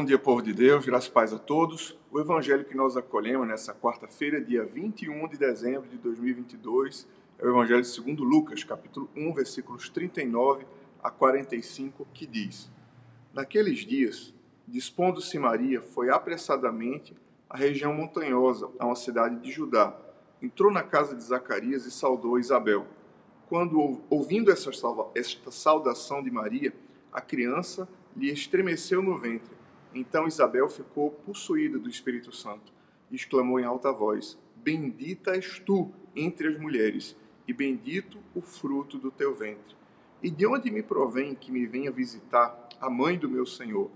Bom dia, povo de Deus, graças e paz a todos. O evangelho que nós acolhemos nessa quarta-feira, dia 21 de dezembro de 2022, é o evangelho segundo Lucas, capítulo 1, versículos 39 a 45, que diz: Naqueles dias, dispondo-se Maria, foi apressadamente à região montanhosa, a uma cidade de Judá. Entrou na casa de Zacarias e saudou Isabel. Quando, ouvindo esta saudação de Maria, a criança lhe estremeceu no ventre então Isabel ficou possuída do Espírito Santo e exclamou em alta voz: Bendita és tu entre as mulheres, e bendito o fruto do teu ventre. E de onde me provém que me venha visitar a mãe do meu Senhor?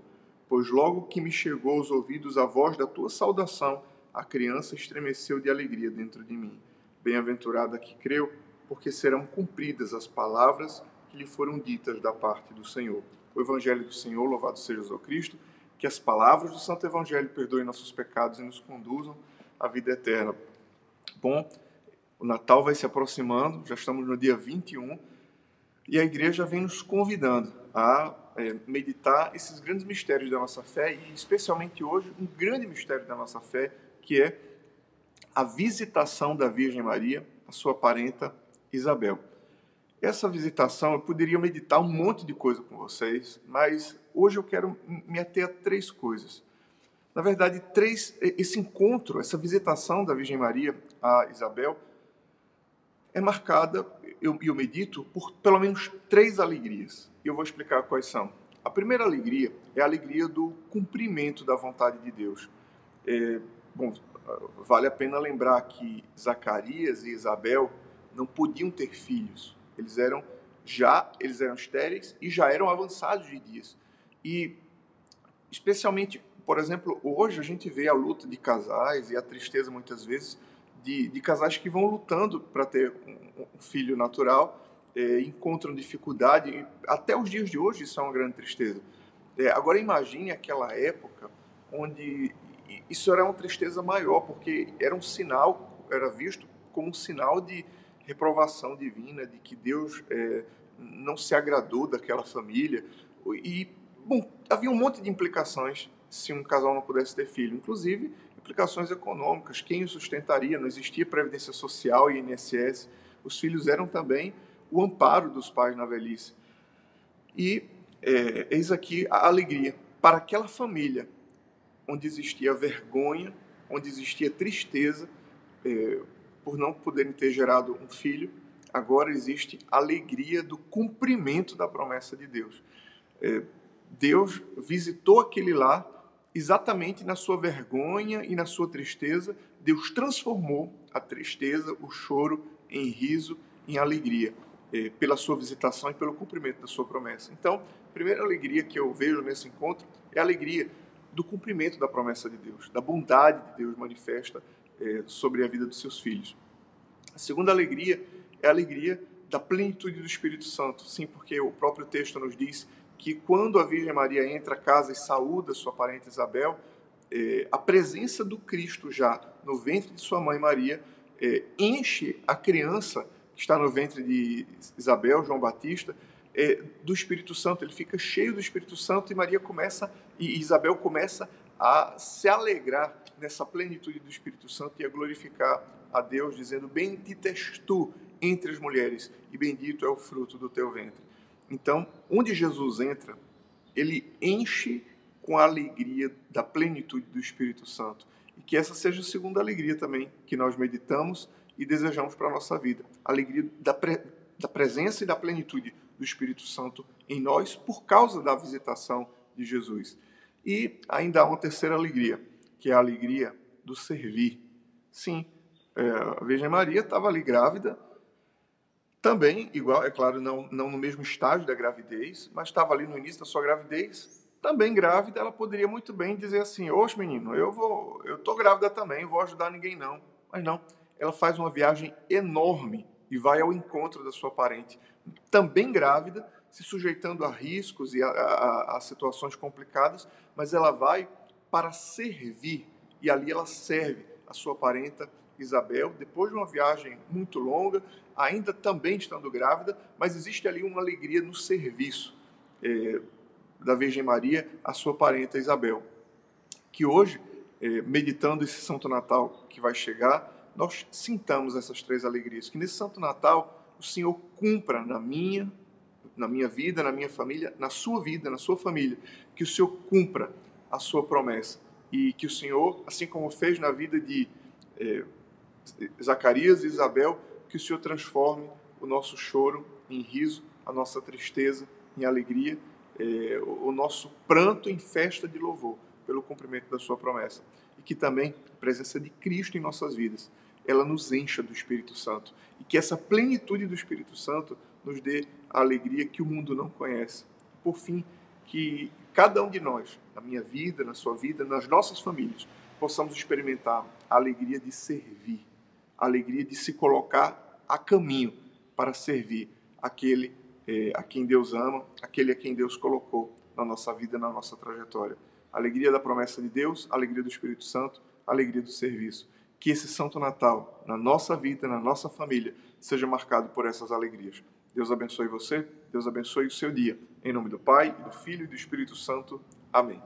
Pois logo que me chegou aos ouvidos a voz da tua saudação, a criança estremeceu de alegria dentro de mim. Bem-aventurada que creu, porque serão cumpridas as palavras que lhe foram ditas da parte do Senhor. O Evangelho do Senhor, louvado seja o Cristo que as palavras do Santo Evangelho perdoem nossos pecados e nos conduzam à vida eterna. Bom, o Natal vai se aproximando, já estamos no dia 21, e a igreja vem nos convidando a é, meditar esses grandes mistérios da nossa fé, e especialmente hoje, um grande mistério da nossa fé, que é a visitação da Virgem Maria, a sua parenta Isabel. Essa visitação, eu poderia meditar um monte de coisa com vocês, mas hoje eu quero me ater a três coisas. Na verdade, três, esse encontro, essa visitação da Virgem Maria a Isabel é marcada, eu, eu medito, por pelo menos três alegrias. E eu vou explicar quais são. A primeira alegria é a alegria do cumprimento da vontade de Deus. É, bom, vale a pena lembrar que Zacarias e Isabel não podiam ter filhos eles eram já, eles eram estéreis e já eram avançados de dias. E especialmente, por exemplo, hoje a gente vê a luta de casais e a tristeza muitas vezes de, de casais que vão lutando para ter um, um, filho natural, é, encontram dificuldade. Até os dias de hoje isso é uma grande tristeza. É, agora imagine aquela época onde isso era uma tristeza maior, porque era um sinal, era visto como um sinal de, reprovação divina, de que Deus é, não se agradou daquela família. E, bom, havia um monte de implicações se um casal não pudesse ter filho, inclusive implicações econômicas, quem o sustentaria, não existia previdência social e INSS, os filhos eram também o amparo dos pais na velhice. E é, eis aqui a alegria para aquela família onde existia vergonha, onde existia tristeza, é, por não poderem ter gerado um filho, agora existe alegria do cumprimento da promessa de Deus. É, Deus visitou aquele lar exatamente na sua vergonha e na sua tristeza. Deus transformou a tristeza, o choro, em riso, em alegria, é, pela sua visitação e pelo cumprimento da sua promessa. Então, a primeira alegria que eu vejo nesse encontro é a alegria do cumprimento da promessa de Deus, da bondade de Deus manifesta é, sobre a vida dos seus filhos. A segunda alegria é a alegria da plenitude do Espírito Santo. Sim, porque o próprio texto nos diz que quando a Virgem Maria entra a casa e saúda sua parente Isabel, é, a presença do Cristo já no ventre de sua mãe Maria é, enche a criança que está no ventre de Isabel, João Batista, é, do Espírito Santo. Ele fica cheio do Espírito Santo e Maria começa, e Isabel começa a se alegrar nessa plenitude do Espírito Santo e a glorificar a Deus, dizendo: Bendita és tu entre as mulheres, e bendito é o fruto do teu ventre. Então, onde Jesus entra, ele enche com a alegria da plenitude do Espírito Santo. E que essa seja a segunda alegria também que nós meditamos e desejamos para a nossa vida. A alegria da, pre... da presença e da plenitude do Espírito Santo em nós por causa da visitação de Jesus. E ainda há uma terceira alegria, que é a alegria do servir. Sim, é, a Virgem Maria estava ali grávida, também, igual, é claro, não, não no mesmo estágio da gravidez, mas estava ali no início da sua gravidez, também grávida, ela poderia muito bem dizer assim: Oxe, menino, eu vou, eu estou grávida também, vou ajudar ninguém não. Mas não, ela faz uma viagem enorme e vai ao encontro da sua parente, também grávida, se sujeitando a riscos e a, a, a situações complicadas, mas ela vai para servir e ali ela serve a sua parenta Isabel, depois de uma viagem muito longa, ainda também estando grávida, mas existe ali uma alegria no serviço é, da Virgem Maria à sua parenta Isabel. que hoje, eh, meditando esse Santo Natal que vai chegar, nós sintamos essas três alegrias. Que nesse Santo Natal o Senhor cumpra na minha, na minha vida, na minha família, na sua vida, na sua família. Que o Senhor cumpra a sua promessa. E que o Senhor, assim como fez na vida de eh, Zacarias e Isabel, que o Senhor transforme o nosso choro em riso, a nossa tristeza em alegria, eh, o nosso pranto em festa de louvor pelo cumprimento da sua promessa. E que também a presença de Cristo em nossas vidas, ela nos encha do Espírito Santo. E que essa plenitude do Espírito Santo nos dê a alegria que o mundo não conhece. Por fim, que cada um de nós, na minha vida, na sua vida, nas nossas famílias, possamos experimentar a alegria de servir, a alegria de se colocar a caminho para servir aquele eh, a quem Deus ama, aquele a quem Deus colocou na nossa vida, na nossa trajetória. A alegria da promessa de Deus, a alegria do Espírito Santo, a alegria do serviço. Que esse Santo Natal, na nossa vida, na nossa família, seja marcado por essas alegrias. Deus abençoe você, Deus abençoe o seu dia. Em nome do Pai, do Filho e do Espírito Santo. Amém.